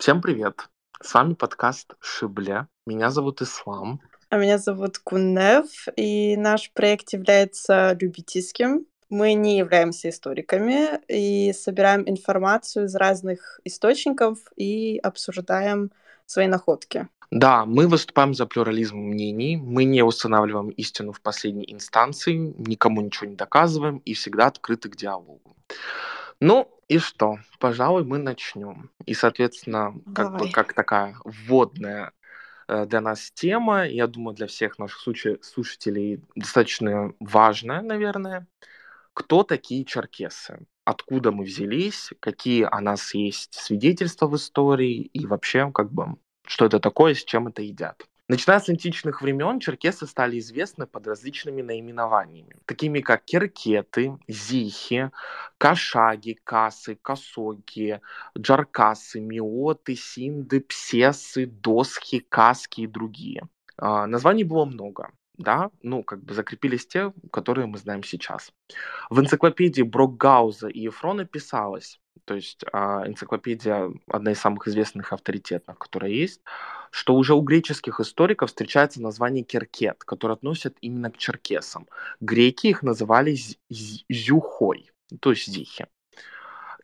Всем привет! С вами подкаст «Шибле». Меня зовут Ислам. А меня зовут Куннев, и наш проект является любительским. Мы не являемся историками и собираем информацию из разных источников и обсуждаем свои находки. Да, мы выступаем за плюрализм мнений, мы не устанавливаем истину в последней инстанции, никому ничего не доказываем и всегда открыты к диалогу. Ну и что? Пожалуй, мы начнем. И, соответственно, как бы как такая вводная э, для нас тема, я думаю, для всех наших слушателей достаточно важная, наверное. Кто такие черкесы? Откуда мы взялись? Какие о нас есть свидетельства в истории? И вообще, как бы, что это такое, с чем это едят? Начиная с античных времен черкесы стали известны под различными наименованиями, такими как керкеты, зихи, кашаги, касы, косоги, джаркасы, миоты, синды, псесы, досхи, каски и другие. А, названий было много да, ну, как бы закрепились те, которые мы знаем сейчас. В энциклопедии Брокгауза и Ефрона писалось, то есть а, энциклопедия одна из самых известных авторитетных, которая есть, что уже у греческих историков встречается название керкет, которое относят именно к черкесам. Греки их называли зюхой, то есть зихи.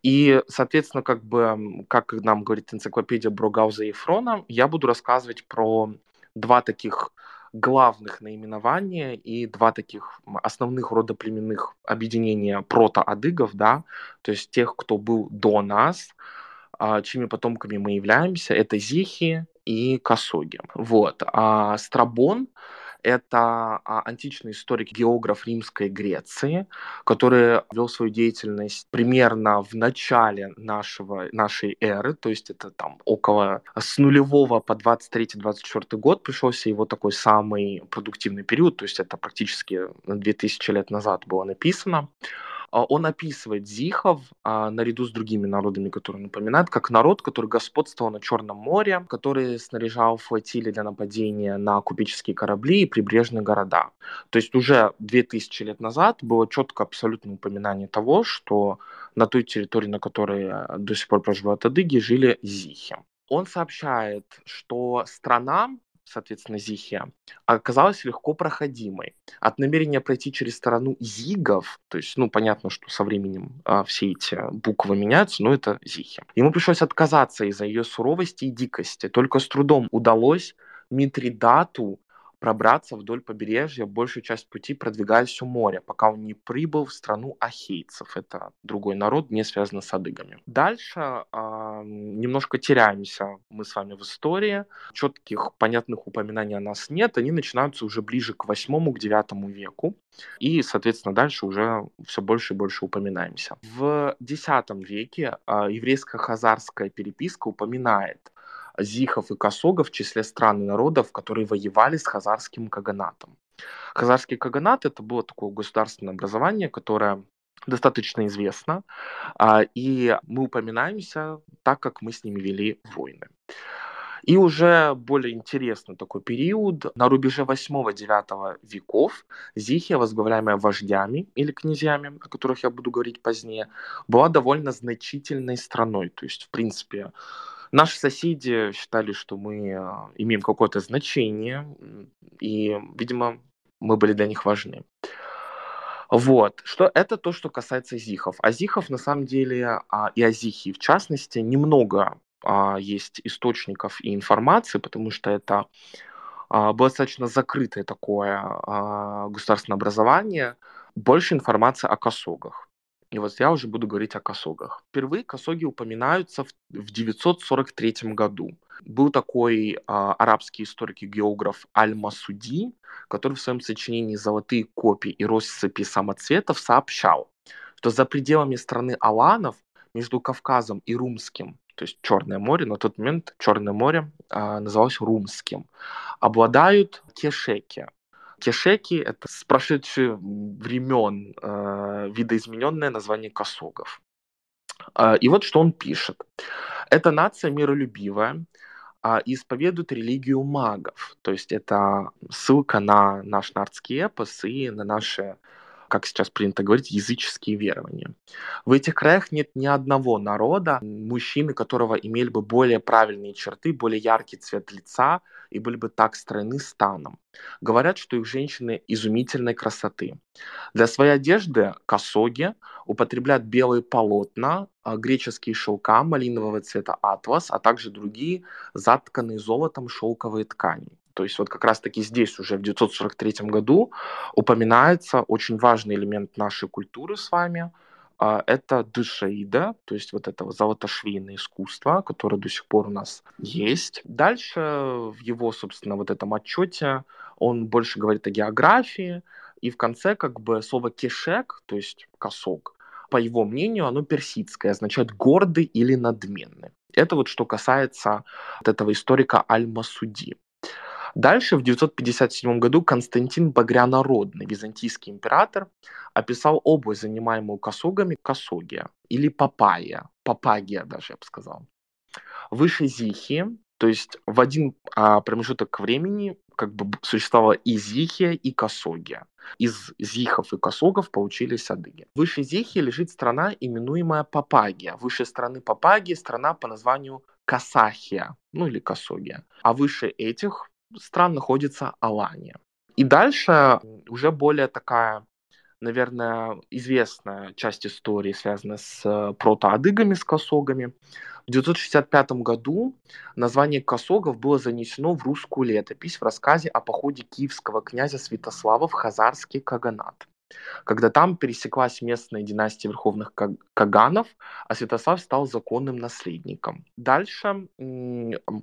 И, соответственно, как бы, как нам говорит энциклопедия Брогауза и Ефрона, я буду рассказывать про два таких главных наименования и два таких основных родоплеменных объединения протоадыгов, да, то есть тех, кто был до нас, а, чьими потомками мы являемся, это зихи и косоги. Вот. А Страбон это а, античный историк, географ Римской Греции, который вел свою деятельность примерно в начале нашего, нашей эры, то есть это там около с нулевого по 23-24 год пришелся его такой самый продуктивный период, то есть это практически 2000 лет назад было написано. А, он описывает зихов а, наряду с другими народами, которые он упоминает, как народ, который господствовал на Черном море, который снаряжал флотили для нападения на купеческие корабли и прибрежные города. То есть уже 2000 лет назад было четко абсолютное упоминание того, что на той территории, на которой э, до сих пор проживают адыги, жили зихи. Он сообщает, что страна соответственно, Зихия, оказалась легко проходимой. От намерения пройти через сторону Зигов, то есть, ну, понятно, что со временем а, все эти буквы меняются, но это Зихия. Ему пришлось отказаться из-за ее суровости и дикости. Только с трудом удалось Митридату пробраться вдоль побережья, большую часть пути продвигаясь у моря, пока он не прибыл в страну ахейцев. Это другой народ, не связанный с адыгами. Дальше э, немножко теряемся мы с вами в истории. Четких, понятных упоминаний о нас нет. Они начинаются уже ближе к 8 к 9 веку. И, соответственно, дальше уже все больше и больше упоминаемся. В X веке э, еврейская хазарская переписка упоминает зихов и косогов в числе стран и народов, которые воевали с хазарским каганатом. Хазарский каганат это было такое государственное образование, которое достаточно известно, а, и мы упоминаемся так, как мы с ними вели войны. И уже более интересный такой период. На рубеже 8-9 веков Зихия, возглавляемая вождями или князьями, о которых я буду говорить позднее, была довольно значительной страной. То есть, в принципе, Наши соседи считали, что мы а, имеем какое-то значение, и, видимо, мы были для них важны. Вот, что это то, что касается зихов. А зихов, на самом деле, а, и о зихе, в частности, немного а, есть источников и информации, потому что это было достаточно закрытое такое государственное образование. Больше информации о косогах. И вот я уже буду говорить о косогах. Впервые косоги упоминаются в, в 943 году. Был такой а, арабский историк и географ Аль-Масуди, который в своем сочинении «Золотые копии и россыпи самоцветов» сообщал, что за пределами страны Аланов между Кавказом и Румским, то есть Черное море, на тот момент Черное море а, называлось Румским, обладают кешеки, Кешеки — это с прошедших времен э, видоизмененное название косогов. Э, и вот что он пишет. Эта нация миролюбивая, э, исповедует религию магов. То есть это ссылка на наш нардский эпос и на наши как сейчас принято говорить, языческие верования. В этих краях нет ни одного народа, мужчины которого имели бы более правильные черты, более яркий цвет лица и были бы так стройны станом. Говорят, что их женщины изумительной красоты. Для своей одежды косоги употребляют белые полотна, а, греческие шелка, малинового цвета атлас, а также другие затканные золотом шелковые ткани. То есть вот как раз-таки здесь уже в 943 году упоминается очень важный элемент нашей культуры с вами. А, это дышаида, то есть вот это золотошвейное искусство, которое до сих пор у нас есть. Дальше в его, собственно, вот этом отчете он больше говорит о географии, и в конце как бы слово кешек, то есть косок, по его мнению, оно персидское, означает гордый или надменный. Это вот что касается вот этого историка Аль-Масуди. Дальше, в 957 году, Константин Багрянородный, византийский император, описал область, занимаемую косогами, Косогия, или Папая, Папагия даже, я бы сказал. Выше Зихи, то есть в один а, промежуток времени как бы существовала и Зихия, и Косогия. Из Зихов и Косогов получились адыги. Выше Зихии лежит страна, именуемая Папагия. Выше страны Папагии страна по названию Касахия, ну или Косогия. А выше этих стран находится Алания. И дальше уже более такая, наверное, известная часть истории, связанная с э, протоадыгами, с косогами. В 965 году название косогов было занесено в русскую летопись в рассказе о походе киевского князя Святослава в Хазарский Каганат когда там пересеклась местная династия верховных Каганов, а Святослав стал законным наследником. Дальше,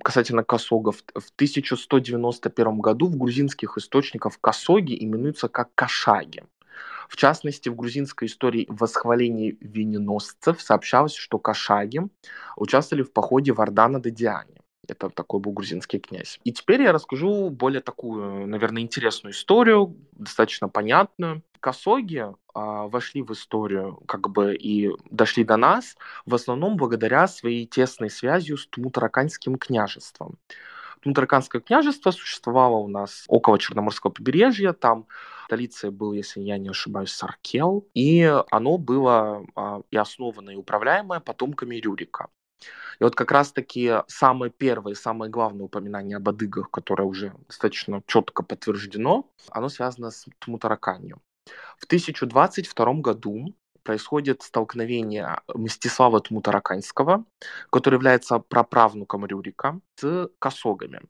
касательно Косогов, в 1191 году в грузинских источниках Косоги именуются как Кашаги. В частности, в грузинской истории восхвалений вененосцев сообщалось, что Кашаги участвовали в походе Вардана до Диане. Это такой был грузинский князь. И теперь я расскажу более такую, наверное, интересную историю, достаточно понятную. Косоги а, вошли в историю как бы и дошли до нас в основном благодаря своей тесной связью с Тмутараканским княжеством. Тмутараканское княжество существовало у нас около Черноморского побережья, там столицей был, если я не ошибаюсь, Саркел, и оно было а, и основано, и управляемое потомками Рюрика. И вот как раз-таки самое первое, самое главное упоминание об адыгах, которое уже достаточно четко подтверждено, оно связано с Тмутараканью. В 1022 году происходит столкновение Мстислава Тмутараканского, который является праправнуком Рюрика, с косогами.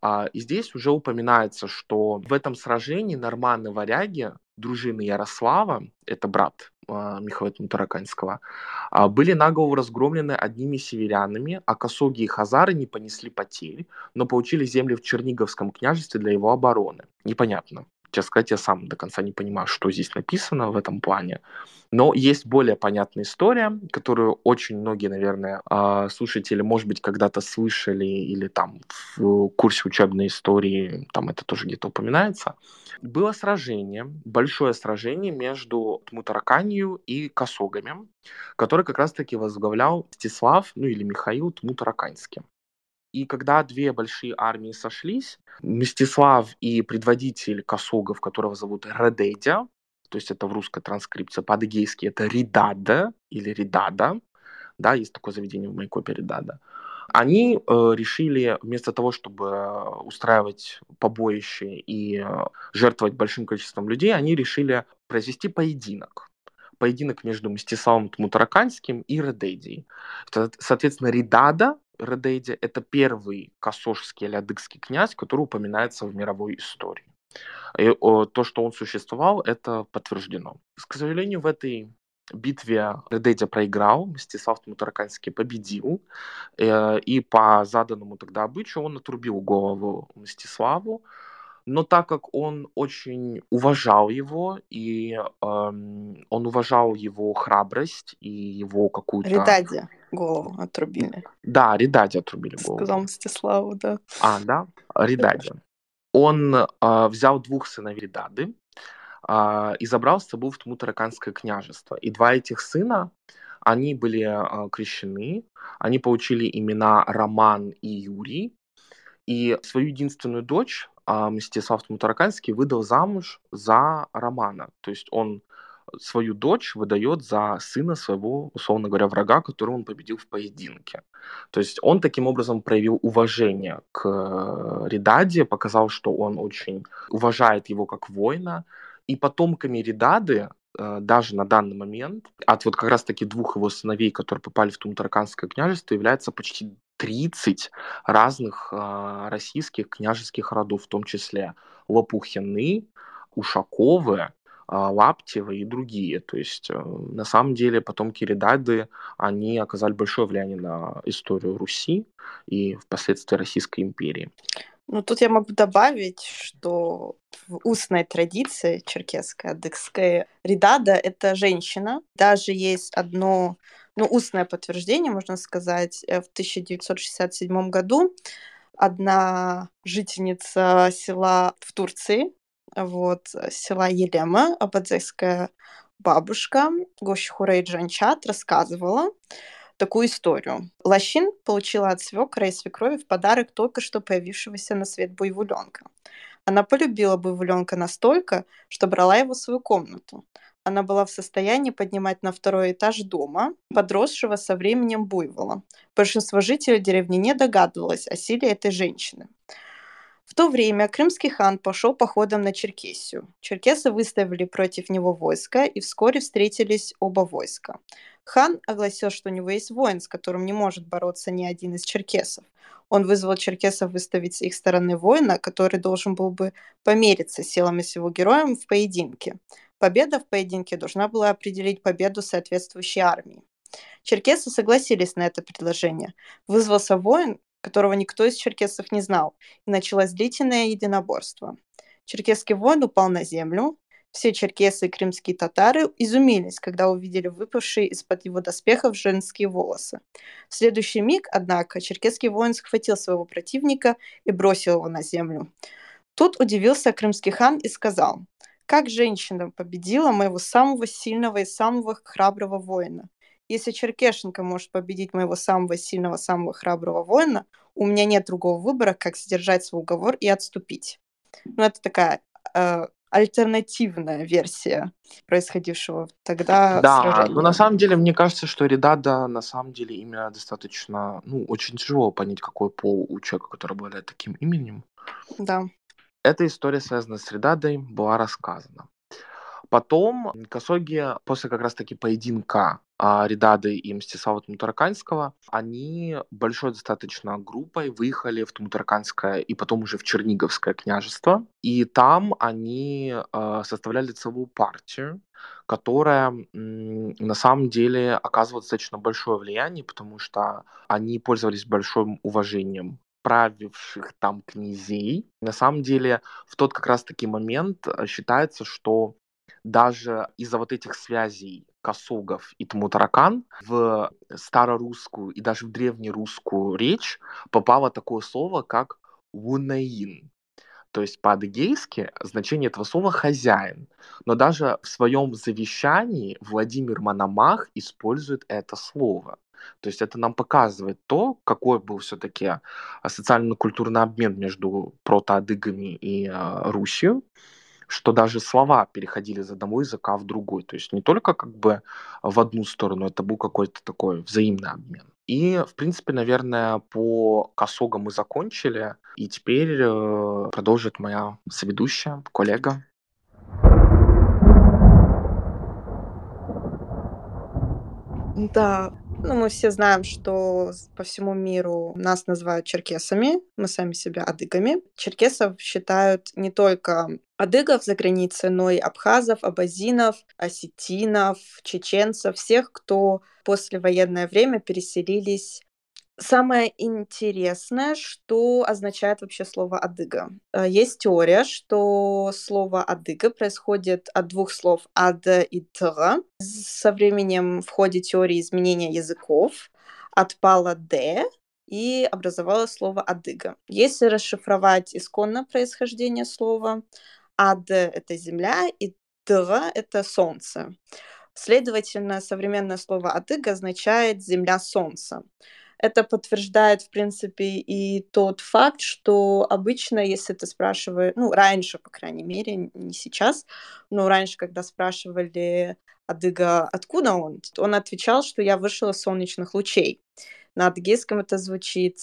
А, и здесь уже упоминается, что в этом сражении норманы-варяги дружины Ярослава, это брат а, Михаила Тмутараканского, а, были наголову разгромлены одними северянами, а косоги и хазары не понесли потерь, но получили земли в Черниговском княжестве для его обороны. Непонятно. Честно сказать, я сам до конца не понимаю, что здесь написано в этом плане. Но есть более понятная история, которую очень многие, наверное, а, слушатели, может быть, когда-то слышали или там в курсе учебной истории, там это тоже где-то упоминается. Было сражение, большое сражение между Тмутараканью и Косогами, которое как раз-таки возглавлял Стислав, ну или Михаил Тмутараканский. И когда две большие армии сошлись, Мстислав и предводитель косогов, которого зовут Редедя, то есть это в русской транскрипции, по-адыгейски это Ридада или Ридада, да, есть такое заведение в Майкопе Ридада, они э, решили вместо того, чтобы устраивать побоище и э, жертвовать большим количеством людей, они решили произвести поединок. Поединок между Мстиславом Тмутараканским и Редедией. Соответственно, Ридада Редейде – это первый косожский или адыгский князь, который упоминается в мировой истории. И о, то, что он существовал, это подтверждено. К сожалению, в этой битве Редедя проиграл, Мстислав Тмутараканский победил, э, и по заданному тогда обычаю он отрубил голову Мстиславу, но так как он очень уважал его, и э, он уважал его храбрость и его какую-то... Ридаде голову отрубили. Да, Ридаде отрубили голову. Сказал Мстиславу, да. А, да? Ридаде. Он э, взял двух сыновей Ридады э, и забрал с собой в Тмутараканское княжество. И два этих сына, они были э, крещены, они получили имена Роман и Юрий, И свою единственную дочь Мстислав Мутараканский выдал замуж за Романа. То есть он свою дочь выдает за сына своего, условно говоря, врага, которого он победил в поединке. То есть он таким образом проявил уважение к э, Ридаде, показал, что он очень уважает его как воина. И потомками Ридады э, даже на данный момент. От вот как раз-таки двух его сыновей, которые попали в Тумтараканское княжество, является почти 30 разных э, российских княжеских родов, в том числе Лопухины, Ушаковы, Лаптева и другие. То есть, э, на самом деле, потомки Редады, они оказали большое влияние на историю Руси и впоследствии Российской империи. Ну, тут я могу добавить, что в устной традиции черкесской, адыгской, Редада — это женщина. Даже есть одно, ну, устное подтверждение, можно сказать, э, в 1967 году одна жительница села в Турции, вот, э, села Елема, абадзейская бабушка Гощхурей Джанчат рассказывала такую историю. Лощин получила от свекра и свекрови в подарок только что появившегося на свет буйволенка. Она полюбила буйволенка настолько, что брала его в свою комнату. Она была в состоянии поднимать на второй этаж дома, подросшего со временем буйвола. Большинство жителей деревни не догадывалось о силе этой женщины. В то время крымский хан пошел походом на Черкесию. Черкесы выставили против него войско, и вскоре встретились оба войска. Хан огласил, что у него есть воин, с которым не может бороться ни один из черкесов. Он вызвал черкесов выставить с их стороны воина, который должен был бы помериться силами с его героем в поединке. Победа в поединке должна была определить победу соответствующей армии. Черкесы согласились на это предложение. Вызвался воин, которого никто из черкесов не знал, и началось длительное единоборство. Черкесский воин упал на землю, все черкесы и крымские татары изумились, когда увидели выпавшие из-под его доспехов женские волосы. В следующий миг, однако, черкесский воин схватил своего противника и бросил его на землю. Тут удивился крымский хан и сказал, «Как женщина победила моего самого сильного и самого храброго воина? Если Черкешенко может победить моего самого сильного, самого храброго воина, у меня нет другого выбора, как сдержать свой уговор и отступить. Ну, это такая э, альтернативная версия происходившего тогда Да, сражения. но на самом деле мне кажется, что Редада на самом деле имя достаточно, ну, очень тяжело понять, какой пол у человека, который обладает таким именем. Да. Эта история, связанная с Редадой, была рассказана. Потом Косоги после как раз-таки поединка а, Ридады и Мстислава Тмутараканского, они большой достаточно группой выехали в Тмутараканское и потом уже в Черниговское княжество. И там они э, составляли целую партию, которая на самом деле оказывала достаточно большое влияние, потому что они пользовались большим уважением правивших там князей. На самом деле, в тот как раз-таки момент э, считается, что даже из-за вот этих связей косогов и тмутаракан в старорусскую и даже в древнерусскую речь попало такое слово, как «вунаин». То есть по-адыгейски значение этого слова «хозяин». Но даже в своем завещании Владимир Мономах использует это слово. То есть это нам показывает то, какой был все-таки социально-культурный обмен между протоадыгами и э, Русью что даже слова переходили из одного языка в другой. То есть не только как бы в одну сторону, это был какой-то такой взаимный обмен. И, в принципе, наверное, по косогам мы закончили. И теперь э, продолжит моя соведущая, коллега. Да, ну, мы все знаем, что по всему миру нас называют черкесами, мы сами себя адыгами. Черкесов считают не только адыгов за границей, но и абхазов, абазинов, осетинов, чеченцев, всех, кто после военное время переселились Самое интересное, что означает вообще слово «адыга». Э, есть теория, что слово «адыга» происходит от двух слов «ад» и «тра». Со временем в ходе теории изменения языков отпало «д», и образовалось слово «адыга». Если расшифровать исконно происхождение слова, «ад» — это земля, и «тра» — это солнце. Следовательно, современное слово «адыга» означает «земля солнца». Это подтверждает, в принципе, и тот факт, что обычно, если ты спрашиваешь, ну, раньше, по крайней мере, не сейчас, но раньше, когда спрашивали Адыга, откуда он, он отвечал, что я вышел из солнечных лучей. На адыгейском это звучит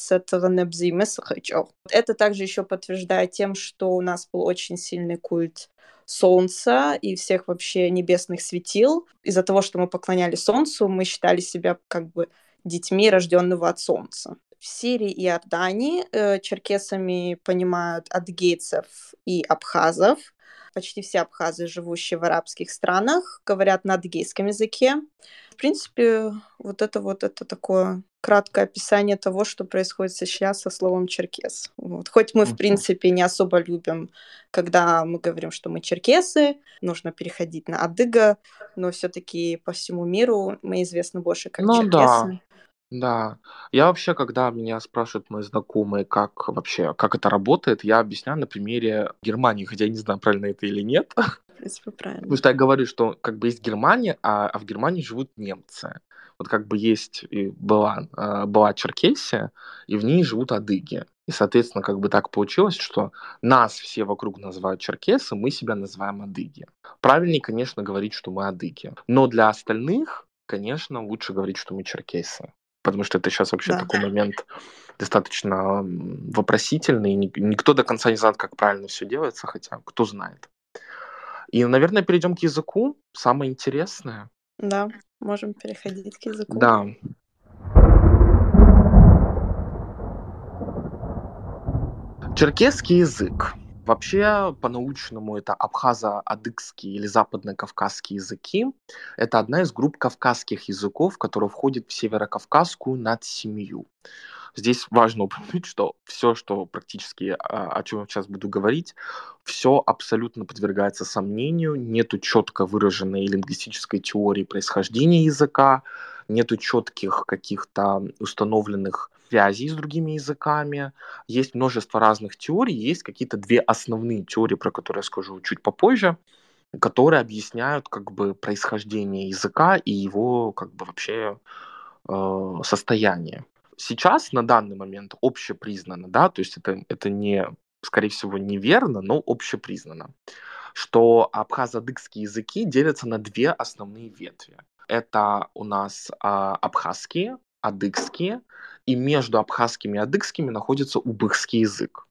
Это также еще подтверждает тем, что у нас был очень сильный культ Солнца и всех вообще небесных светил. Из-за того, что мы поклоняли Солнцу, мы считали себя как бы детьми, рожденного от Солнца. В Сирии и Иордании э, черкесами понимают адгейцев и абхазов. Почти все абхазы, живущие в арабских странах, говорят на адыгейском языке. В принципе, вот это вот это такое краткое описание того, что происходит сейчас со словом черкес. Вот. Хоть мы, в принципе, не особо любим, когда мы говорим, что мы черкесы, нужно переходить на адыга, но все-таки по всему миру мы известны больше как ну, черкесы. Да. Да. Я вообще, когда меня спрашивают мои знакомые, как вообще, как это работает, я объясняю на примере Германии, хотя я не знаю, правильно это или нет. В принципе, правильно. Потому что я говорю, что как бы есть Германия, а, а в Германии живут немцы. Вот как бы есть и была, а, была Черкесия, и в ней живут адыги. И, соответственно, как бы так получилось, что нас все вокруг называют черкесы, мы себя называем адыги. Правильнее, конечно, говорить, что мы адыги. Но для остальных, конечно, лучше говорить, что мы черкесы потому что это сейчас вообще да. такой момент достаточно вопросительный. Никто до конца не знает, как правильно все делается, хотя кто знает. И, наверное, перейдем к языку. Самое интересное. Да, можем переходить к языку. Да. Черкесский язык. Вообще, по-научному это абхазо-адыгский или западно-кавказские языки. Это одна из групп кавказских языков, которая входит в северокавказскую надсемью. Здесь важно упомянуть, что все, что практически, а, о чем я сейчас буду говорить, все абсолютно подвергается сомнению, нету четко выраженной лингвистической теории происхождения языка, нету четких каких-то установленных связей с другими языками. Есть множество разных теорий, есть какие-то две основные теории, про которые я скажу чуть попозже, которые объясняют как бы происхождение языка и его как бы вообще э, состояние. Сейчас на данный момент общепризнано, да, то есть это, это не, скорее всего, неверно, но общепризнано, что абхазо-адыгские языки делятся на две основные ветви. Это у нас э, абхазские, адыгские, и между абхазскими и адыгскими находится убыхский язык.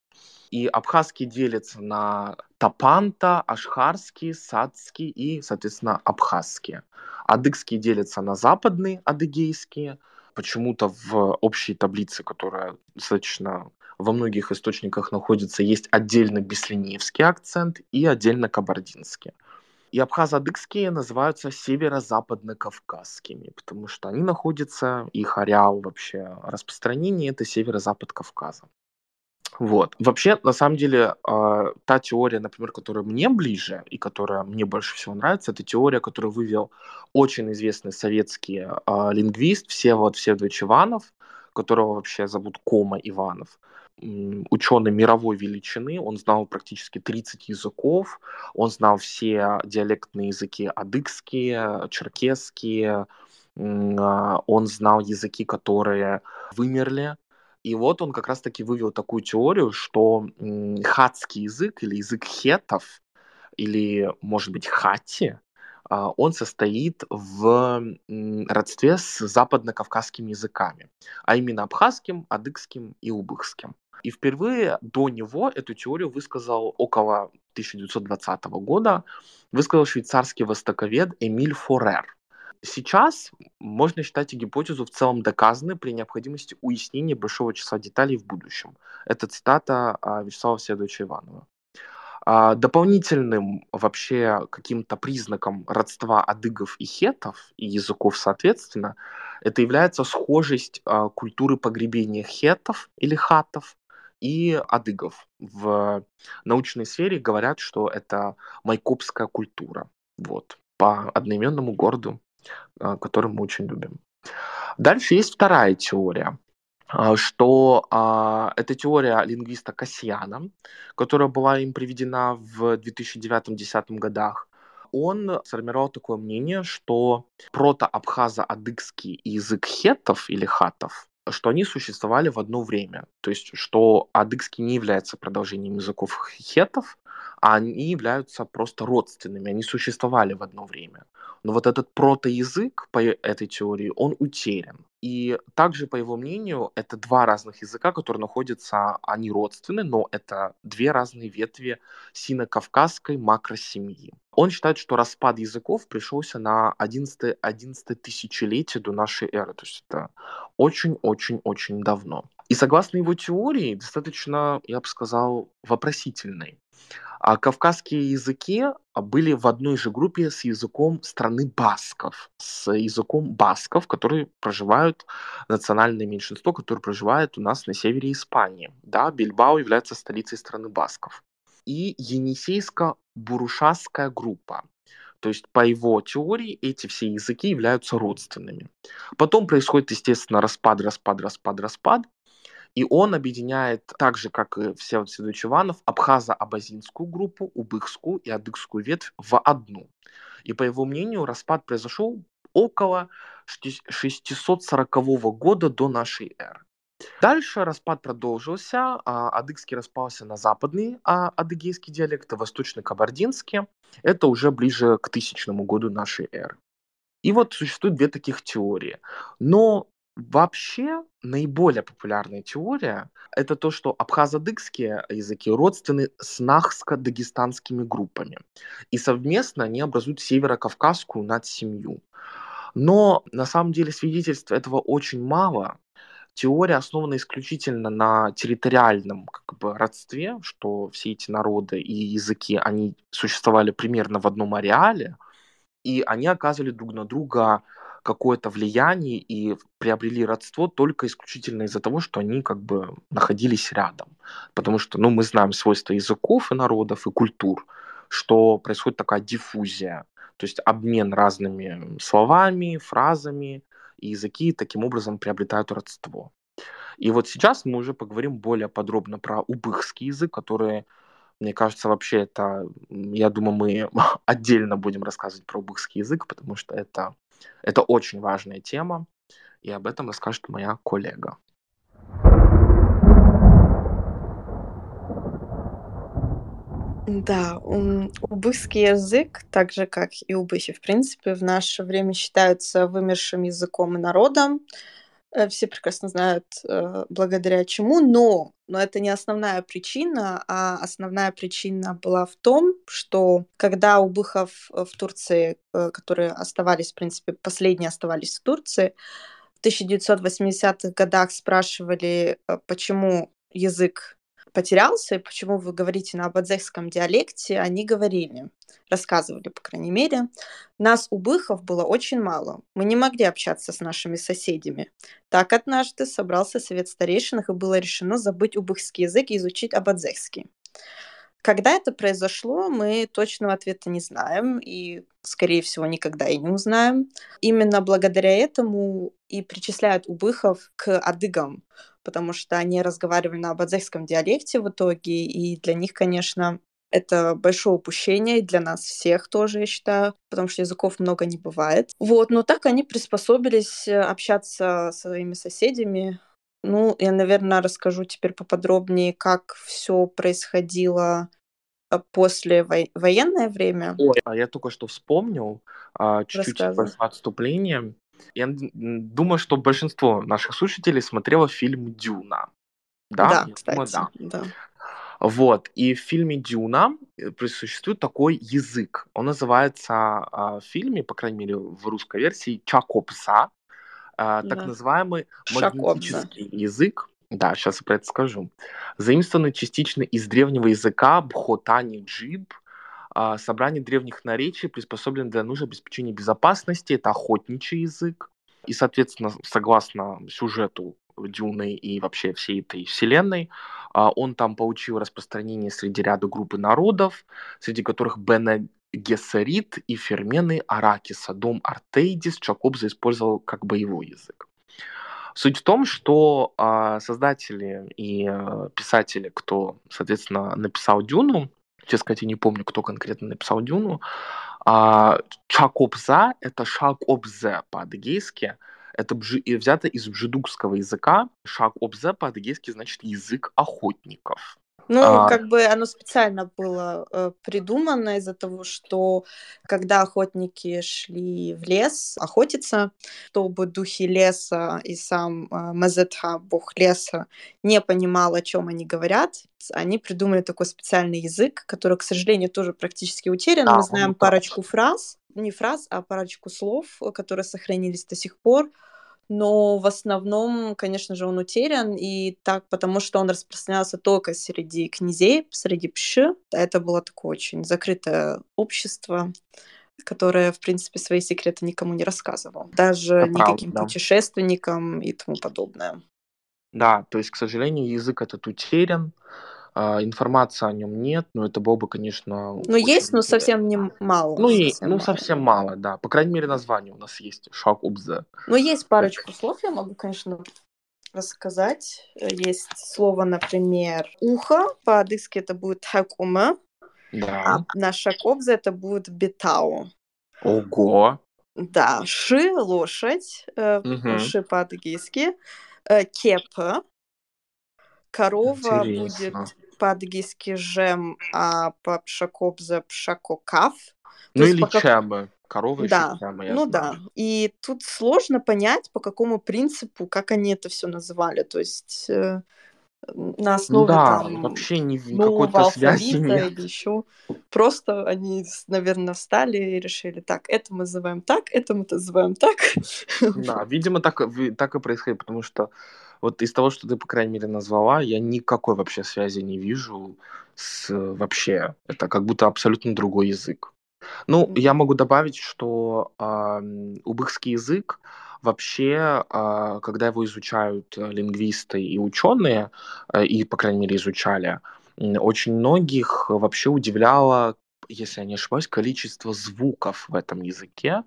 И абхазский делится на тапанта, ашхарский, садский и, соответственно, абхазские. Адыгские делятся на западные адыгейские. Почему-то в общей таблице, которая достаточно во многих источниках находится, есть отдельно беслинеевский акцент и отдельно кабардинский. И абхазо-адыгские называются северо-западно-кавказскими, потому что они находятся, их ареал вообще распространения – это северо-запад Кавказа. Вот. Вообще, на самом деле, э, та теория, например, которая мне ближе и которая мне больше всего нравится, это теория, которую вывел очень известный советский э, лингвист Всеволод Всеволодович Иванов, которого вообще зовут Кома Иванов ученый мировой величины, он знал практически 30 языков, он знал все диалектные языки адыгские, черкесские, а, он знал языки, которые вымерли. И вот он как раз-таки вывел такую теорию, что хатский язык или язык хетов, или, может быть, хати, а, он состоит в родстве с западно-кавказскими языками, а именно абхазским, адыгским и убыхским. И впервые до него эту теорию высказал около 1920 года, высказал швейцарский востоковед Эмиль Форер. Сейчас можно считать гипотезу в целом доказанной при необходимости уяснения большого числа деталей в будущем. Это цитата а, Вячеслава Всеволодовича Иванова. А, дополнительным вообще каким-то признаком родства адыгов и хетов, и языков соответственно, это является схожесть а, культуры погребения хетов или хатов и адыгов. В научной сфере говорят, что это майкопская культура. Вот, по одноименному городу, а, который мы очень любим. Дальше есть вторая теория, а, что а, это теория лингвиста Касьяна, которая была им приведена в 2009-2010 годах. Он сформировал такое мнение, что прото-абхазо-адыгский язык хетов или хатов что они существовали в одно время. То есть, что адыгский не является продолжением языков хетов, а они являются просто родственными, они существовали в одно время. Но вот этот протоязык по этой теории, он утерян. И также, по его мнению, это два разных языка, которые находятся, они родственны, но это две разные ветви сино-кавказской макросемьи. Он считает, что распад языков пришелся на 11, 11 тысячелетие до нашей эры. То есть это очень-очень-очень давно. И согласно его теории, достаточно, я бы сказал, вопросительной. А кавказские языки а, были в одной же группе с языком страны басков, с языком басков, которые проживают, национальное меньшинство, которое проживает у нас на севере Испании. Да, Бильбао является столицей страны басков. И Енисейско-Бурушасская группа. То есть, по его теории, эти все языки являются родственными. Потом происходит, естественно, распад, распад, распад, распад. И он объединяет, так же, как и Всеволод Седович Иванов, абхазо-абазинскую группу, убыхскую и адыгскую ветвь в одну. И по его мнению, распад произошел около 640 года до нашей эры. Дальше распад продолжился, а адыгский распался на западный а адыгейский диалект, а восточный кабардинский. Это уже ближе к тысячному году нашей эры. И вот существует две таких теории. Но Вообще, наиболее популярная теория – это то, что абхазо-адыгские языки родственны с нахско-дагестанскими группами, и совместно они образуют северо-кавказскую надсемью. Но на самом деле свидетельств этого очень мало. Теория основана исключительно на территориальном как бы, родстве, что все эти народы и языки, они существовали примерно в одном ареале, и они оказывали друг на друга какое-то влияние и приобрели родство только исключительно из-за того, что они как бы находились рядом. Потому что, ну, мы знаем свойства языков и народов, и культур, что происходит такая диффузия, то есть обмен разными словами, фразами, и языки таким образом приобретают родство. И вот сейчас мы уже поговорим более подробно про убыхский язык, который, мне кажется, вообще это, я думаю, мы отдельно будем рассказывать про убыхский язык, потому что это это очень важная тема, и об этом расскажет моя коллега. Да, убыский язык, так же как и убыхи, в принципе, в наше время считаются вымершим языком и народом. Э, все прекрасно знают, э, благодаря чему, но, но это не основная причина, а основная причина была в том, что когда у быхов э, в Турции, которые оставались, в принципе, последние оставались в Турции, в 1980-х годах спрашивали, почему язык потерялся, и почему вы говорите на абадзехском диалекте, они говорили, рассказывали, по крайней мере, нас у быхов было очень мало. Мы не могли общаться с нашими соседями. Так однажды собрался совет старейшин, и было решено забыть убыхский язык и изучить абадзехский. Когда это произошло, мы точного ответа не знаем и, скорее всего, никогда и не узнаем. Именно благодаря этому и причисляют убыхов к адыгам, потому что они разговаривали на абадзехском диалекте в итоге, и для них, конечно, это большое упущение для нас всех тоже, я считаю, потому что языков много не бывает. Вот, но так они приспособились э, общаться со своими соседями. Ну, я, наверное, расскажу теперь поподробнее, как все происходило после во- военное время. Ой, а я только что вспомнил а, чуть-чуть после отступления. Я думаю, что большинство наших слушателей смотрело фильм «Дюна». Да, да кстати, думаю, да. да. Вот, и в фильме «Дюна» э, существует такой язык. Он называется а, в фильме, по крайней мере, в русской версии, «Чакопса», а, так да. называемый магнетический язык. Да, сейчас я про это скажу. Заимствованный частично из древнего языка Бхотани Джиб, а, собрание древних наречий, приспособленное для нужд обеспечения безопасности. Это охотничий язык. И, соответственно, согласно сюжету Дюны и вообще всей этой вселенной, а, он там получил распространение среди ряда группы народов, среди которых Бене Гессерит и фермены Аракиса, дом Артейдис Чакобза использовал как боевой язык. Суть в том, что э, создатели и э, писатели, кто, соответственно, написал Дюну, честно сказать, я не помню, кто конкретно написал Дюну, э, Чакобза — это Шакобзе по-адыгейски, это бжи, взято из бжедукского языка. Шаг обзе по-адыгейски значит язык охотников. Ну, а... как бы оно специально было э, придумано из-за того, что когда охотники шли в лес охотиться, чтобы духи леса и сам э, Мазетха, бог леса, не понимал, о чем они говорят, они придумали такой специальный язык, который, к сожалению, тоже практически утерян. А, Мы знаем парочку фраз, не фраз, а парочку слов, которые сохранились до сих пор но в основном, конечно же, он утерян, и так потому, что он распространялся только среди князей, среди пши. Это было такое очень закрытое общество, которое, в принципе, свои секреты никому не рассказывало, даже это никаким правда, путешественникам и тому подобное. Да, то есть, к сожалению, язык этот утерян, а, информации о нем нет, но это было бы, конечно... Ну, есть, но совсем не мало. Ну, и, совсем ну мало. совсем мало, да. По крайней мере, название у нас есть. Шаг Убзе. Ну, есть парочку слов, я могу, конечно, рассказать. Есть слово, например, ухо. По-адыгски это будет хакума. Да. А на шакобзе это будет бетау. Ого! Да, ши – лошадь, угу. ши по-адыгейски, э, кепа, корова Интересно. будет по-адыгейски жем, а по-пшакобзе пшакокав. Ну или по чабы. Корова да. чаба, я Ну знаю. да. И тут сложно понять, по какому принципу, как они это все называли. То есть э, на основе да, там, вообще ни какой-то связи нет. или еще. Просто они, наверное, встали и решили, так, это мы называем так, это мы называем так. Да, видимо, так, так и происходит, потому что вот из того, что ты, по крайней мере, назвала, я никакой вообще связи не вижу с вообще. Это как будто абсолютно другой язык. Ну, я могу добавить, что э, убыхский язык вообще, э, когда его изучают э, лингвисты и ученые, э, и, по крайней мере, изучали, очень многих вообще удивляло, если я не ошибаюсь, количество звуков в этом языке.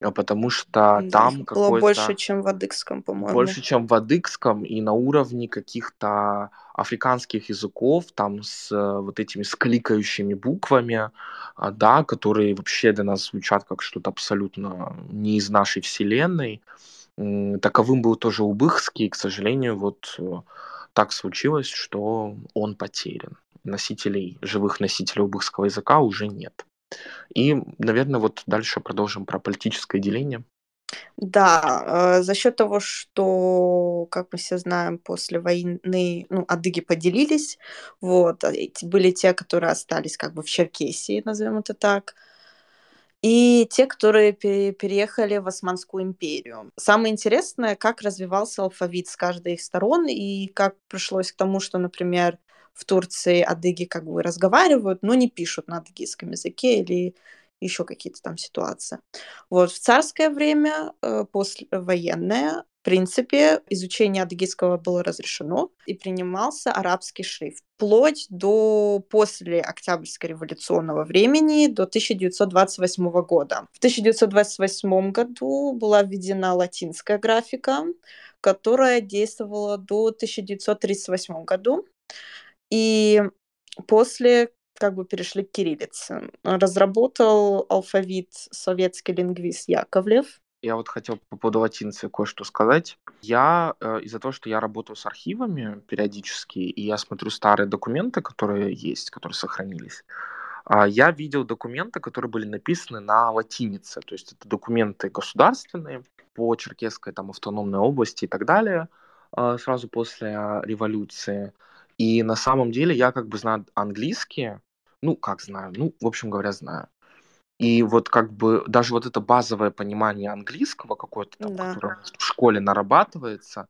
А, потому что да, там было больше, чем в адыгском, по-моему. Больше, чем в адыгском, и на уровне каких-то африканских языков, там с э, вот этими скликающими буквами, а, да, которые вообще для нас звучат как что-то абсолютно не из нашей вселенной. Таковым был тоже убыхский, и, к сожалению, вот э, так случилось, что он потерян. Носителей, живых носителей убыхского языка уже нет. И, наверное, вот дальше продолжим про политическое деление. Да, э, за счет того, что, как мы все знаем, после войны, ну, адыги поделились, вот, а были те, которые остались как бы в Черкесии, назовем это так, и те, которые переехали в Османскую империю. Самое интересное, как развивался алфавит с каждой их сторон, и как пришлось к тому, что, например, в Турции адыги как бы разговаривают, но не пишут на адыгейском языке или еще какие-то там ситуации. Вот в царское время, э, послевоенное, в принципе, изучение адыгейского было разрешено и принимался арабский шрифт. Вплоть до после Октябрьского революционного времени, до 1928 года. В 1928 году была введена латинская графика, которая действовала до 1938 году. И после как бы перешли к кириллице. Разработал алфавит советский лингвист Яковлев. Я вот хотел по поводу латиницы кое-что сказать. Я э, из-за того, что я работаю с архивами периодически, и я смотрю старые документы, которые есть, которые сохранились, э, я видел документы, которые были написаны на латинице. То есть это документы государственные по Черкесской там, автономной области и так далее, э, сразу после революции. И на самом деле я как бы знаю английский, ну, как знаю, ну, в общем говоря, знаю. И вот как бы даже вот это базовое понимание английского какое-то там, да. которое в школе нарабатывается,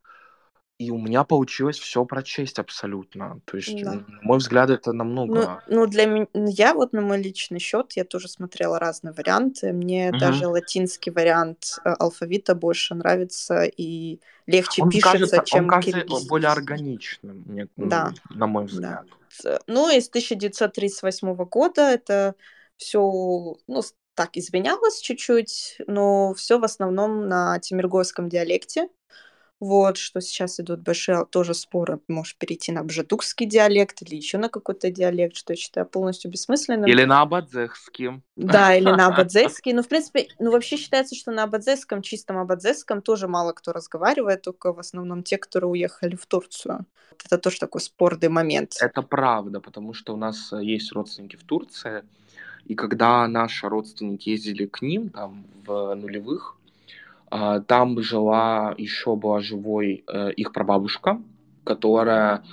и у меня получилось все прочесть абсолютно. То есть, да. на мой взгляд, это намного... Ну, ну для меня, я вот на мой личный счет, я тоже смотрела разные варианты. Мне угу. даже латинский вариант э, алфавита больше нравится и легче он пишется, кажется, чем Он кажется более органичным, мне, да. на мой взгляд. Да. Ну, из 1938 года это все, ну, так изменялось чуть-чуть, но все в основном на тимиргойском диалекте. Вот, что сейчас идут большие тоже споры, может перейти на бжедукский диалект или еще на какой-то диалект, что я считаю полностью бессмысленным. Или на абадзехский. Да, или на абадзехский. Ну, в принципе, ну, вообще считается, что на абадзехском, чистом абадзехском тоже мало кто разговаривает, только в основном те, которые уехали в Турцию. Это тоже такой спорный момент. Это правда, потому что у нас э, есть родственники в Турции, и когда наши родственники ездили к ним там в нулевых, а, там жила, еще была живой э, их прабабушка, которая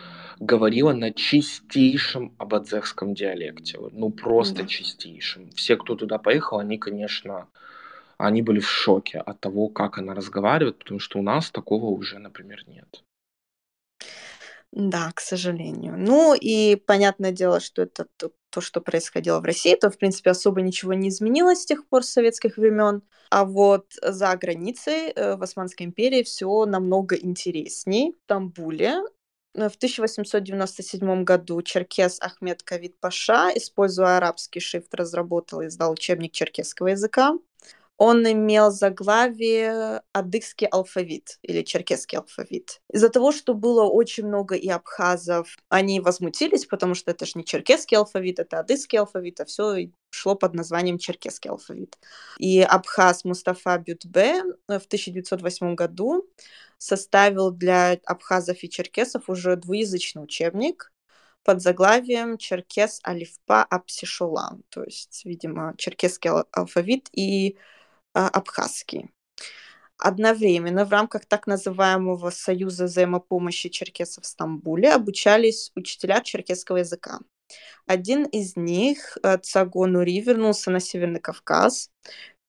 говорила на чистейшем абадзехском диалекте. Ну, просто да. чистейшем. Все, кто туда поехал, они, конечно, они были в шоке от того, как она разговаривает, потому что у нас такого уже, например, нет. Да, к сожалению. Ну и понятное дело, что это то, то, что происходило в России, то, в принципе, особо ничего не изменилось с тех пор с советских времен. А вот за границей э, в Османской империи все намного интересней. В Стамбуле э, в 1897 году черкес Ахмед Кавид Паша, используя арабский шрифт, разработал и издал учебник черкесского языка он имел заглавие адыгский алфавит или черкесский алфавит. Из-за того, что было очень много и абхазов, они возмутились, потому что это же не черкесский алфавит, это адыгский алфавит, а все шло под названием черкесский алфавит. И абхаз Мустафа Бютбе в 1908 году составил для абхазов и черкесов уже двуязычный учебник, под заглавием «Черкес Алифпа Апсишулам», то есть, видимо, черкесский алфавит и абхазский. Одновременно в рамках так называемого Союза взаимопомощи черкесов в Стамбуле обучались учителя черкесского языка. Один из них, э, Цаго Нури, вернулся на Северный Кавказ,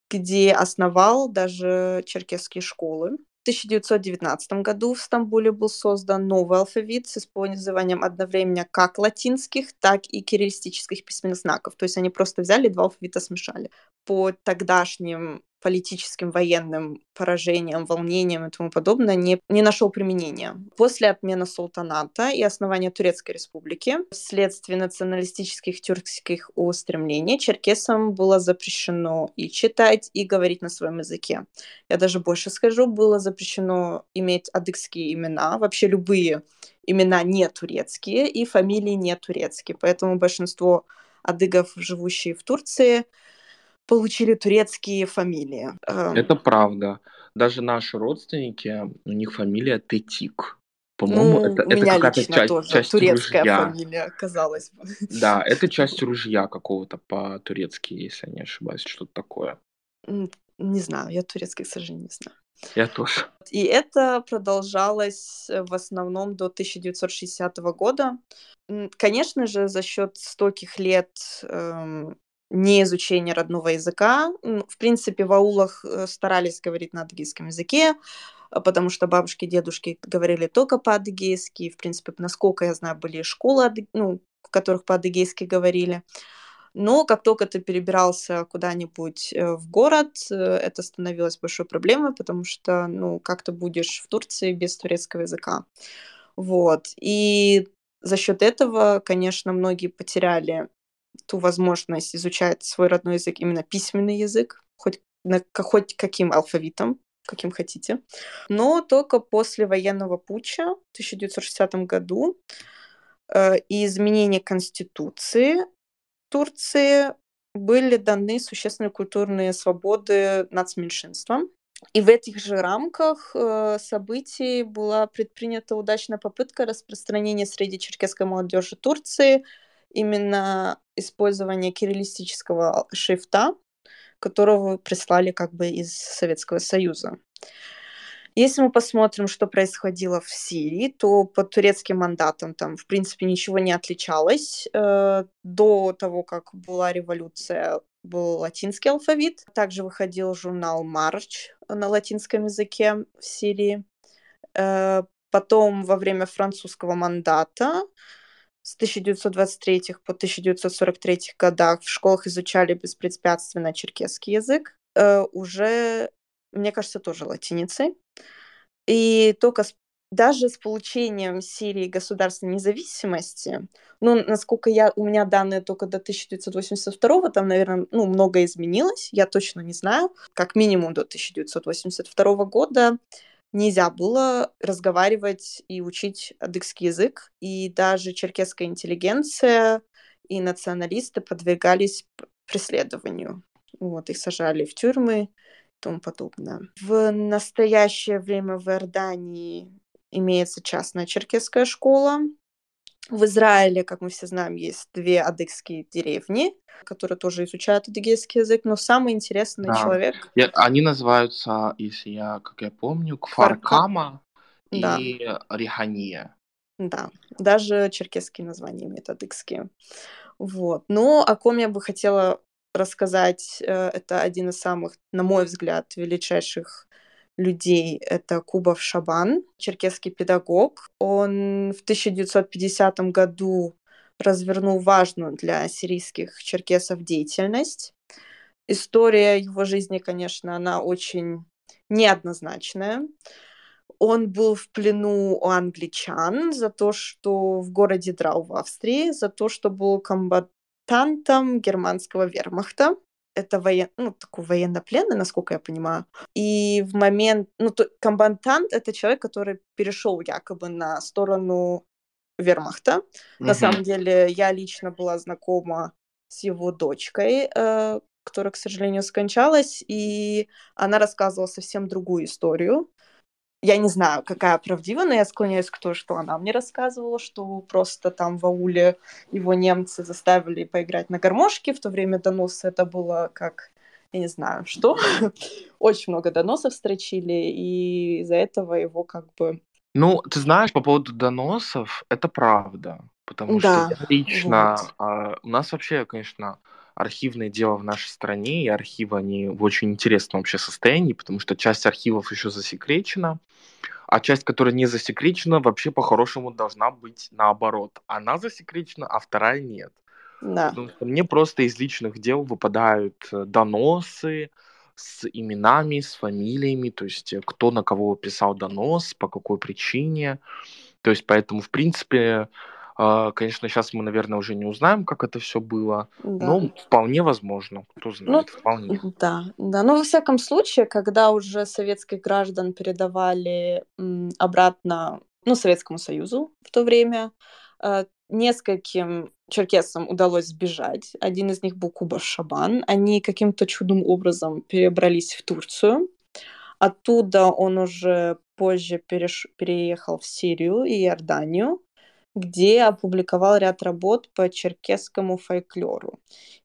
где основал даже черкесские школы. В 1919 году в Стамбуле был создан новый алфавит с использованием одновременно как латинских, так и кириллистических письменных знаков. То есть они просто взяли два алфавита смешали. По тогдашним политическим, военным поражением, волнением и тому подобное, не, не нашел применения. После отмены султаната и основания Турецкой республики, вследствие националистических тюркских устремлений, черкесам было запрещено и читать, и говорить на своем языке. Я даже больше скажу, было запрещено иметь адыгские имена, вообще любые имена не турецкие и фамилии не турецкие. Поэтому большинство адыгов, живущие в Турции, получили турецкие фамилии. Эм. Это правда. Даже наши родственники, у них фамилия Тетик. По-моему, ну, это, у меня какая-то часть, тоже часть турецкая ружья. фамилия, казалось бы. Да, это часть ружья какого-то по-турецки, если я не ошибаюсь, что-то такое. Не знаю, я турецкий, к сожалению, не знаю. Я тоже. И это продолжалось в основном до 1960 года. Конечно же, за счет стольких лет эм, не изучение родного языка. В принципе, в аулах э, старались говорить на адыгейском языке, а, потому что бабушки, дедушки говорили только по-адыгейски. В принципе, насколько я знаю, были школы, ну, в которых по-адыгейски говорили. Но как только ты перебирался куда-нибудь э, в город, э, это становилось большой проблемой, потому что, ну, как ты будешь в Турции без турецкого языка. Вот. И за счет этого, конечно, многие потеряли ту возможность изучать свой родной язык, именно письменный язык, хоть, на, хоть каким алфавитом, каким хотите. Но только после военного путча в 1960 году э, и изменения Конституции Турции были даны существенные культурные свободы нацменьшинствам. И в этих же рамках э, событий была предпринята удачная попытка распространения среди черкесской молодежи Турции именно использование кириллистического шрифта, которого прислали как бы из Советского Союза. Если мы посмотрим, что происходило в Сирии, то по турецким мандатам там, в принципе, ничего не отличалось. Э, до того, как была революция, был латинский алфавит. Также выходил журнал «Марч» на латинском языке в Сирии. Э, потом, во время французского мандата, с 1923 по 1943 годах в школах изучали беспрепятственно черкесский язык, э, уже, мне кажется, тоже латиницей. И только с, даже с получением Сирии государственной независимости, ну, насколько я, у меня данные только до 1982, там, наверное, ну, многое изменилось, я точно не знаю, как минимум до 1982 года нельзя было разговаривать и учить адыгский язык, и даже черкесская интеллигенция и националисты подвергались преследованию. Вот, их сажали в тюрьмы и тому подобное. В настоящее время в Иордании имеется частная черкесская школа. В Израиле, как мы все знаем, есть две адыгские деревни, которые тоже изучают адыгейский язык, но самый интересный да. человек... Я, они называются, если я, как я помню, Кфаркама да. и Рихания. Да, даже черкесские названия имеют адыгские. Вот. Но о ком я бы хотела рассказать, э, это один из самых, на мой взгляд, величайших людей. Это Кубов Шабан, черкесский педагог. Он в 1950 году развернул важную для сирийских черкесов деятельность. История его жизни, конечно, она очень неоднозначная. Он был в плену у англичан за то, что в городе Драу в Австрии, за то, что был комбатантом германского вермахта. Это воен... ну, такой военнопленный, насколько я понимаю. И в момент... Ну, то... комбатант — это человек, который перешел якобы на сторону вермахта. Mm-hmm. На самом деле, я лично была знакома с его дочкой, э, которая, к сожалению, скончалась, и она рассказывала совсем другую историю. Я не знаю, какая правдива, но я склоняюсь к тому, что она мне рассказывала, что просто там в ауле его немцы заставили поиграть на гармошке. В то время доносы это было как я не знаю, что. Очень много доносов строчили, и из-за этого его как бы... Ну, ты знаешь, по поводу доносов, это правда. Потому да, что я лично... Вот. А, у нас вообще, конечно, архивное дело в нашей стране, и архивы, они в очень интересном вообще состоянии, потому что часть архивов еще засекречена, а часть, которая не засекречена, вообще по-хорошему должна быть наоборот. Она засекречена, а вторая нет. Да. Потому что мне просто из личных дел выпадают э, доносы с именами, с фамилиями, то есть э, кто на кого писал донос, по какой причине. То есть поэтому, в принципе, конечно, сейчас мы, наверное, уже не узнаем, как это все было, да. но вполне возможно, кто ну, знает, ну, вполне. Да, да. Но во всяком случае, когда уже советских граждан передавали обратно, ну, Советскому Союзу в то время, э, нескольким черкесам удалось сбежать. Один из них был Куба Шабан. Они каким-то чудным образом перебрались в Турцию. Оттуда он уже позже переш... переехал в Сирию и Иорданию где опубликовал ряд работ по черкесскому фольклору.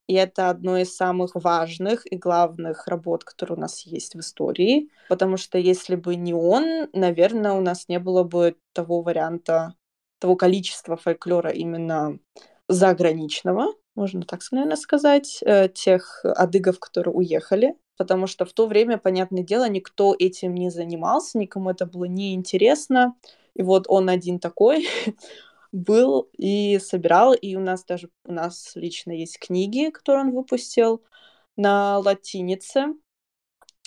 И это одно из самых важных и главных работ, которые у нас есть в истории, потому что если бы не он, наверное, у нас не было бы того варианта, того количества фольклора именно заграничного, можно так, наверное, сказать, э, тех адыгов, которые уехали, потому что в то время, понятное дело, никто этим не занимался, никому это было неинтересно, и вот он один такой, был и собирал, и у нас даже, у нас лично есть книги, которые он выпустил на латинице,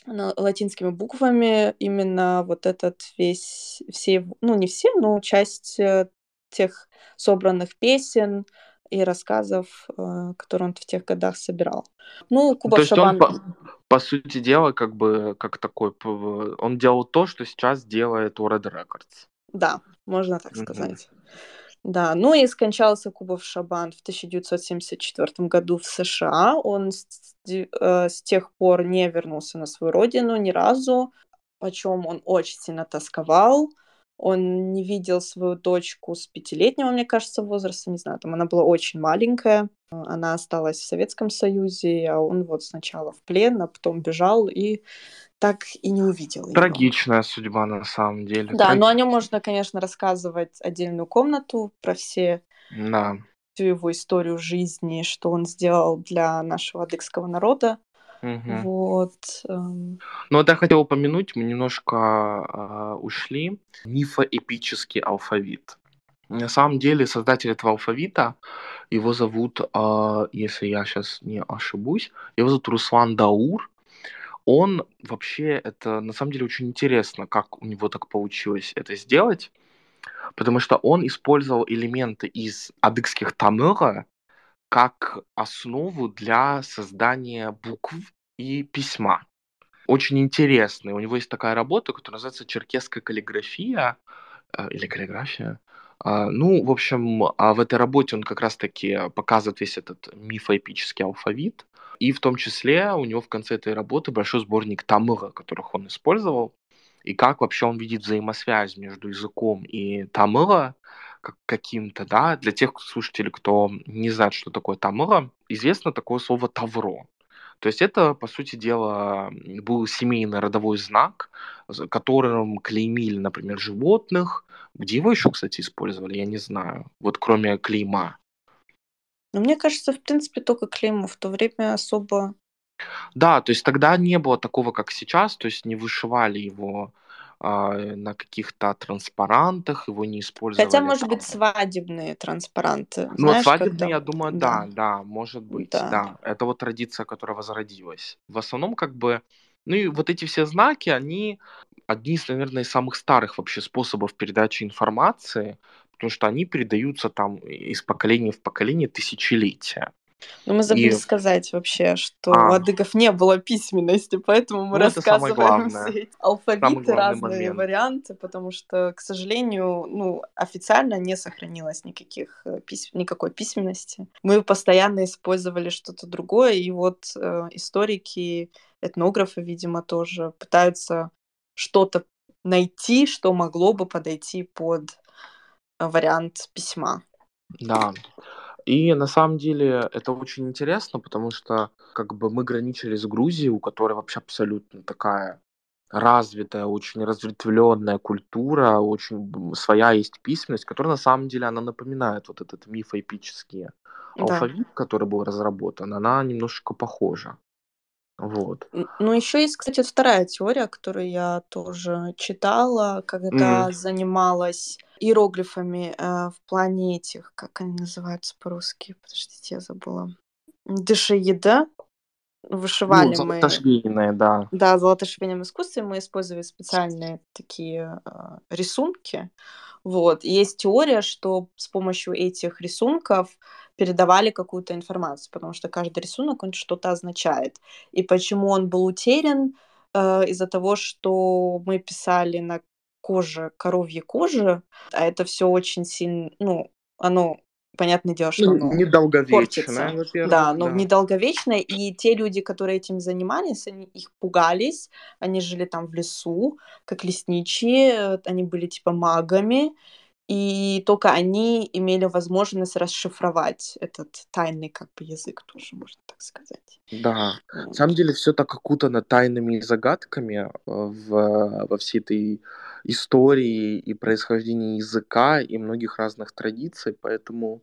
на, латинскими буквами, именно вот этот весь, все, ну не все, но часть э, тех собранных песен и рассказов, э, которые он в тех годах собирал. Ну, Куба То Шабан... есть он, по, по сути дела, как бы, как такой, он делал то, что сейчас делает World Records. Да, можно так сказать. Mm-hmm. Да, ну и скончался Кубов Шабан в 1974 году в США. Он с, э, с тех пор не вернулся на свою родину ни разу, о чем он очень сильно тосковал. Он не видел свою дочку с пятилетнего, мне кажется, возраста, не знаю, там она была очень маленькая. Она осталась в Советском Союзе, а он вот сначала в плен, а потом бежал и так и не увидел. Трагичная его. судьба на самом деле. Да, Траг... но о нем можно, конечно, рассказывать отдельную комнату про все да. всю его историю жизни, что он сделал для нашего адыгского народа. Угу. Вот. Эм... Ну вот я хотел упомянуть, мы немножко э, ушли. Мифоэпический алфавит. На самом деле создатель этого алфавита, его зовут, э, если я сейчас не ошибусь, его зовут Руслан Даур. Он вообще, это на самом деле очень интересно, как у него так получилось это сделать, потому что он использовал элементы из адыгских тамыра как основу для создания букв и письма. очень интересный. У него есть такая работа, которая называется «Черкесская каллиграфия» э, или каллиграфия. А, ну, в общем, а в этой работе он как раз-таки показывает весь этот мифоэпический алфавит. И в том числе у него в конце этой работы большой сборник тамыра, которых он использовал. И как вообще он видит взаимосвязь между языком и тамыра каким-то, да. Для тех слушателей, кто не знает, что такое тамыра, известно такое слово тавро. То есть это, по сути дела, был семейный родовой знак, которым клеймили, например, животных. Где его еще, кстати, использовали, я не знаю. Вот кроме клейма. Ну, мне кажется, в принципе, только клеймо в то время особо... Да, то есть тогда не было такого, как сейчас, то есть не вышивали его а, на каких-то транспарантах, его не использовали. Хотя, может быть, свадебные транспаранты. Ну, Знаешь, свадебные, когда... я думаю, да. да, да, может быть, да. да. Это вот традиция, которая возродилась. В основном, как бы, ну и вот эти все знаки, они одни из, наверное, из самых старых вообще способов передачи информации, потому что они передаются там из поколения в поколение тысячелетия. Но мы забыли и... сказать вообще, что а. у адыгов не было письменности, поэтому мы ну, рассказываем все эти алфавиты, разные момент. варианты, потому что, к сожалению, ну, официально не сохранилось никаких э, пись... никакой письменности. Мы постоянно использовали что-то другое, и вот э, историки, этнографы, видимо, тоже пытаются что-то найти, что могло бы подойти под вариант письма. Да. И на самом деле это очень интересно, потому что как бы мы граничили с Грузией, у которой вообще абсолютно такая развитая, очень разветвленная культура, очень своя есть письменность, которая на самом деле она напоминает вот этот мифоэпический да. алфавит, который был разработан, она немножечко похожа. Вот. Ну, еще есть, кстати, вторая теория, которую я тоже читала, когда mm. занималась иероглифами э, в плане этих, как они называются по-русски? Подождите, я забыла. Дышееда. Вышивали ну, мы... Золотошвейное, да. Да, золотошвейном искусстве мы использовали специальные такие э, рисунки. Вот. И есть теория, что с помощью этих рисунков передавали какую-то информацию, потому что каждый рисунок, он что-то означает. И почему он был утерян? Э, из-за того, что мы писали на коже, коровьей кожи, а это все очень сильно, ну, оно понятное дело, что ну, оно недолговечное. Да, но да. недолговечное, и те люди, которые этим занимались, они их пугались, они жили там в лесу, как лесничие, они были типа магами, и только они имели возможность расшифровать этот тайный как бы язык тоже, можно так сказать. Да, вот. на самом деле все так окутано тайными загадками э, в, во всей этой истории и происхождении языка и многих разных традиций, поэтому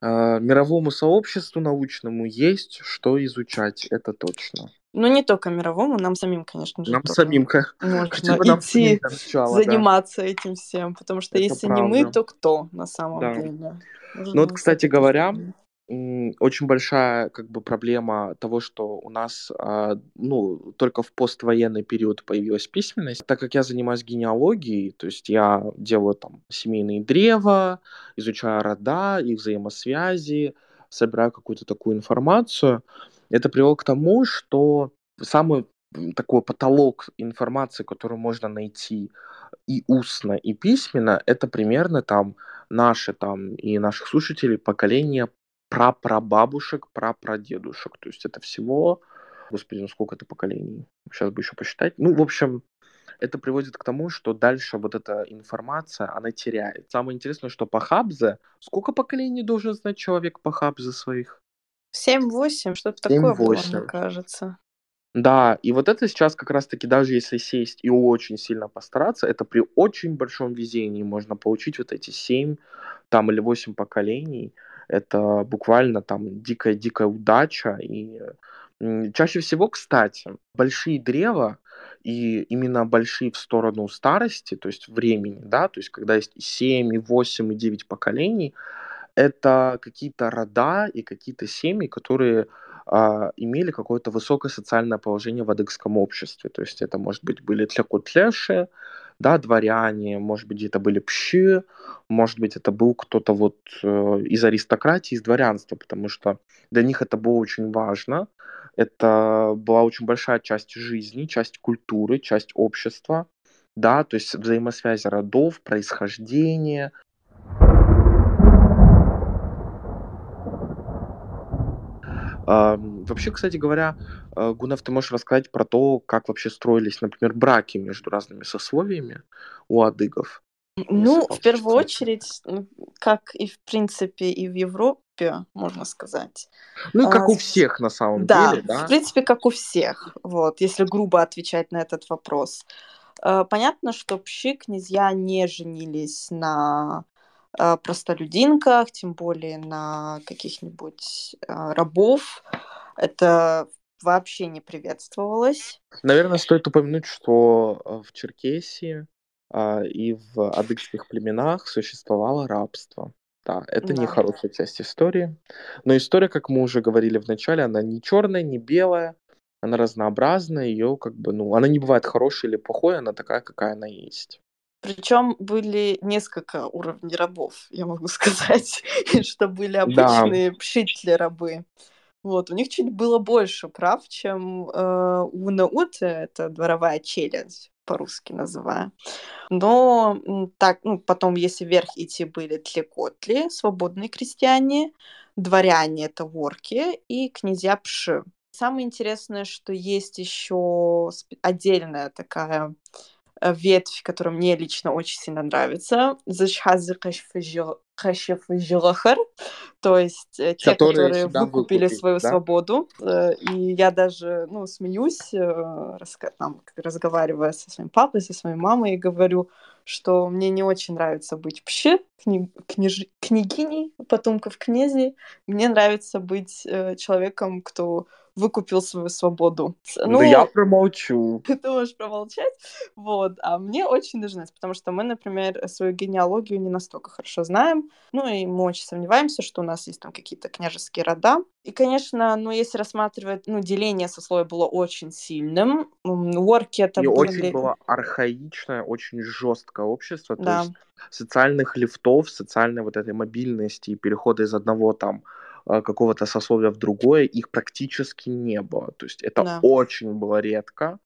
э, мировому сообществу научному есть что изучать, это точно. Ну, не только мировому, нам самим, конечно же. Нам самим, можно нам идти начала, заниматься да. этим всем, потому что Это если правда. не мы, то кто на самом да. деле? Нужно ну вот, кстати говоря, очень большая как бы проблема того, что у нас а, ну только в поствоенный период появилась письменность, так как я занимаюсь генеалогией, то есть я делаю там семейные древа, изучаю рода, их взаимосвязи, собираю какую-то такую информацию, это привело к тому, что самый такой потолок информации, которую можно найти и устно, и письменно, это примерно там наши там и наших слушателей поколение прапрабабушек, прапрадедушек. То есть это всего, господи, ну сколько это поколений? Сейчас бы еще посчитать. Ну, в общем, это приводит к тому, что дальше вот эта информация, она теряет. Самое интересное, что по Хабзе, сколько поколений должен знать человек по Хабзе своих? 7-8, что-то такое мне кажется. Да, и вот это сейчас как раз-таки, даже если сесть и очень сильно постараться, это при очень большом везении можно получить вот эти 7 там или 8 поколений. Это буквально там дикая-дикая удача. И чаще всего, кстати, большие древа и именно большие в сторону старости, то есть времени, да, то есть когда есть и 7, и 8, и 9 поколений, это какие-то рода и какие-то семьи, которые а, имели какое-то высокое социальное положение в адыгском обществе. То есть это, может быть, были тлекотлеши, да, дворяне, может быть, это были пщи, может быть, это был кто-то вот э, из аристократии, из дворянства, потому что для них это было очень важно, это была очень большая часть жизни, часть культуры, часть общества, да, то есть взаимосвязи родов, Вообще, кстати говоря, э, Гунав, ты можешь рассказать про то, как вообще строились, например, браки между разными сословиями у адыгов? Ну, в первую очередь, как и в принципе и в Европе, можно сказать. Ну, как а, у всех на самом да, деле, да? в принципе, как у всех, вот, если грубо отвечать на этот вопрос. Э, понятно, что пши князья не женились на простолюдинках, тем более на каких-нибудь э, рабов. Это вообще не приветствовалось. Наверное, стоит упомянуть, что в Черкесии а, и в адыгских племенах существовало рабство. Да, это не хорошая часть истории. Но история, как мы уже говорили в начале, она не черная, не белая, она разнообразная, ее как бы, ну, она не бывает хорошей или плохой, она такая, какая она есть. Причем были несколько уровней рабов, я могу сказать, что были обычные да. пшители рабы. Вот, у них чуть было больше прав, чем э, у Науты, это дворовая челядь по-русски называю. Но так, ну, потом, если вверх идти, были тлекотли, свободные крестьяне, дворяне — это ворки, и князья пши. Самое интересное, что есть еще отдельная такая ветвь, которая мне лично очень сильно нравится. Зачхазы Хашеф то есть э, те, которые, которые выкупили выкупить, свою да? свободу. Э, и я даже, ну, смеюсь, там, разговаривая со своим папой, со своей мамой, и говорю, что мне не очень нравится быть пще, кни- книж- княгиней потомков князей. Мне нравится быть э, человеком, кто выкупил свою свободу. Ну, да я промолчу. Ты можешь промолчать. Вот. А мне очень нужно, потому что мы, например, свою генеалогию не настолько хорошо знаем. Ну, и мы очень сомневаемся, что у нас есть там какие-то княжеские рода. И, конечно, ну, если рассматривать, ну, деление сословия было очень сильным. Уорки это и были... очень было архаичное, очень жесткое общество. Да. То есть социальных лифтов, социальной вот этой мобильности и перехода из одного там какого-то сословия в другое, их практически не было. То есть это да. очень было редко.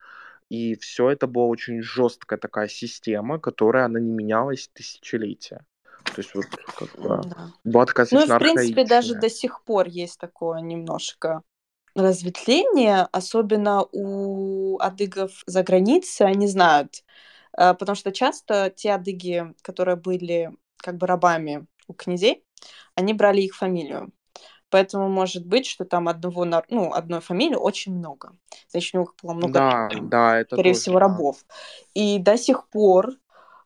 И все это была очень жесткая такая система, которая она не менялась тысячелетия. То есть вот как бы да. была такая Ну и в принципе даже до сих пор есть такое немножко разветвление, особенно у адыгов за границей, они знают, а, потому что часто те адыги, которые были как бы рабами у князей, они брали их фамилию. Поэтому может быть, что там одного, ну, одной фамилии очень много. Значит, у него было много, да, да, это скорее тоже, всего, да. рабов. И до сих пор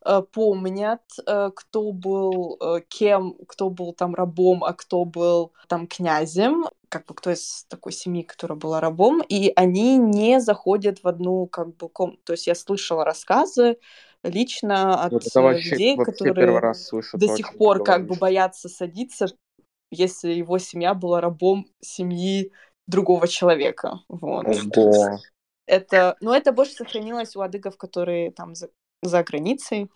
э, помнят, э, кто был э, кем, кто был там рабом, а кто был там князем, как бы кто из такой семьи, которая была рабом, и они не заходят в одну как бы комнату. То есть я слышала рассказы лично от вот это вообще, людей, которые раз слышу до сих пор как бы боятся садиться если его семья была рабом семьи другого человека. Вот. Ого. Это, но это больше сохранилось у адыгов, которые там за, за границей.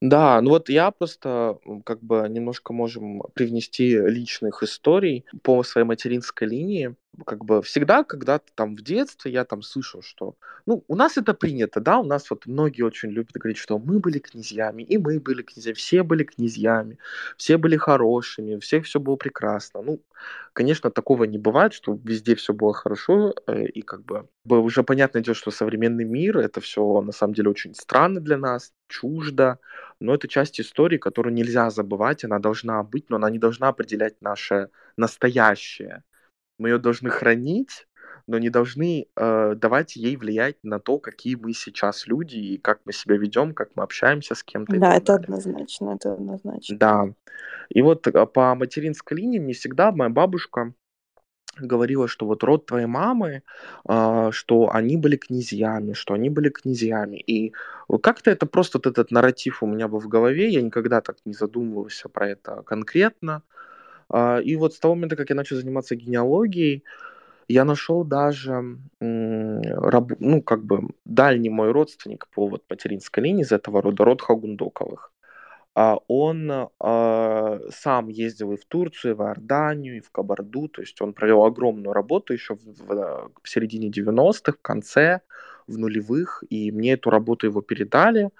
Да, ну вот я просто как бы немножко можем привнести личных историй по своей материнской линии. Как бы всегда, когда-то там в детстве я там слышал, что, ну, у нас это принято, да, у нас вот многие очень любят говорить, что мы были князьями, и мы были князьями, все были князьями, все были хорошими, у всех все было прекрасно. Ну, конечно, такого не бывает, что везде все было хорошо, э, и как бы уже понятно дело, что современный мир, это все на самом деле очень странно для нас, чуждо, но это часть истории, которую нельзя забывать, она должна быть, но она не должна определять наше настоящее. Мы ее должны хранить, но не должны э, давать ей влиять на то, какие мы сейчас люди и как мы себя ведем, как мы общаемся с кем-то. Да, это однозначно, это однозначно. Да. И вот э, по материнской линии мне всегда моя бабушка говорила, что вот род твоей мамы, э, что они были князьями, что они были князьями. И как-то это просто вот этот нарратив у меня был в голове, я никогда так не задумывался про это конкретно. Э, и вот с того момента, как я начал заниматься генеалогией, я нашел даже, ну, как бы, дальний мой родственник по вот материнской линии из этого рода, род Хагундоковых. А, он а, сам ездил и в Турцию, и в Иорданию, и в Кабарду, то есть он провел огромную работу еще в, в, в середине 90-х, в конце, в нулевых, и мне эту работу его передали,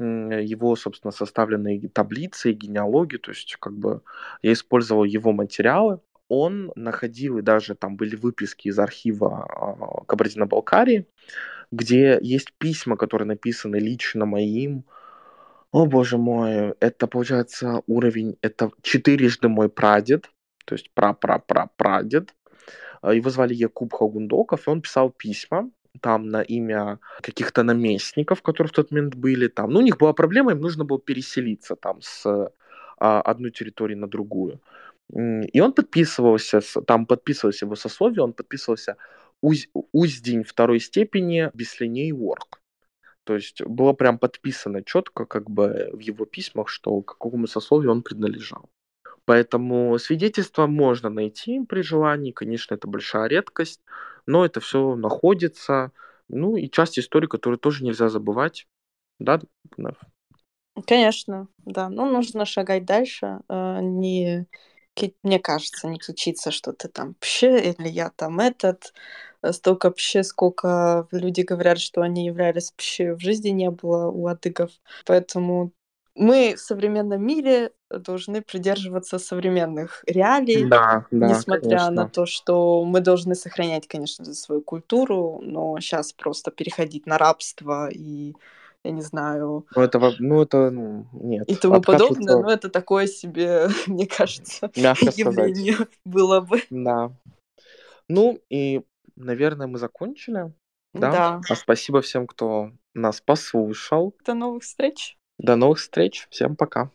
его, собственно, составленные таблицы и генеалогии, то есть как бы я использовал его материалы, он находил, и даже там были выписки из архива а, Кабардино-Балкарии, где есть письма, которые написаны лично моим. О, боже мой, это, получается, уровень, это четырежды мой прадед, то есть пра-пра-пра-прадед. А, его звали Якуб Хагундоков, и он писал письма, там на имя каких-то наместников, которые в тот момент были там. Ну, у них была проблема, им нужно было переселиться там с а, одной территории на другую. И он подписывался, там подписывался его сословие, он подписывался уз, уздень второй степени Беслиней Ворк. То есть было прям подписано четко как бы в его письмах, что какому сословию он принадлежал. Поэтому свидетельства можно найти при желании, конечно, это большая редкость, но это все находится. Ну и часть истории, которую тоже нельзя забывать. Да, Конечно, да. Ну, нужно шагать дальше, э, не мне кажется, не кичиться, что ты там пще, или я там этот. Э, столько пще, сколько люди говорят, что они являлись пще, в жизни не было у адыгов. Поэтому мы в современном мире должны придерживаться современных реалий, да, да, несмотря конечно. на то, что мы должны сохранять, конечно свою культуру, но сейчас просто переходить на рабство и я не знаю. Ну, это, ну, это, ну, нет. И тому подобное, но это такое себе, мне кажется, Мягко явление сказать. было бы. Да. Ну, и, наверное, мы закончили. Да? Да. А спасибо всем, кто нас послушал. До новых встреч. До новых встреч. Всем пока.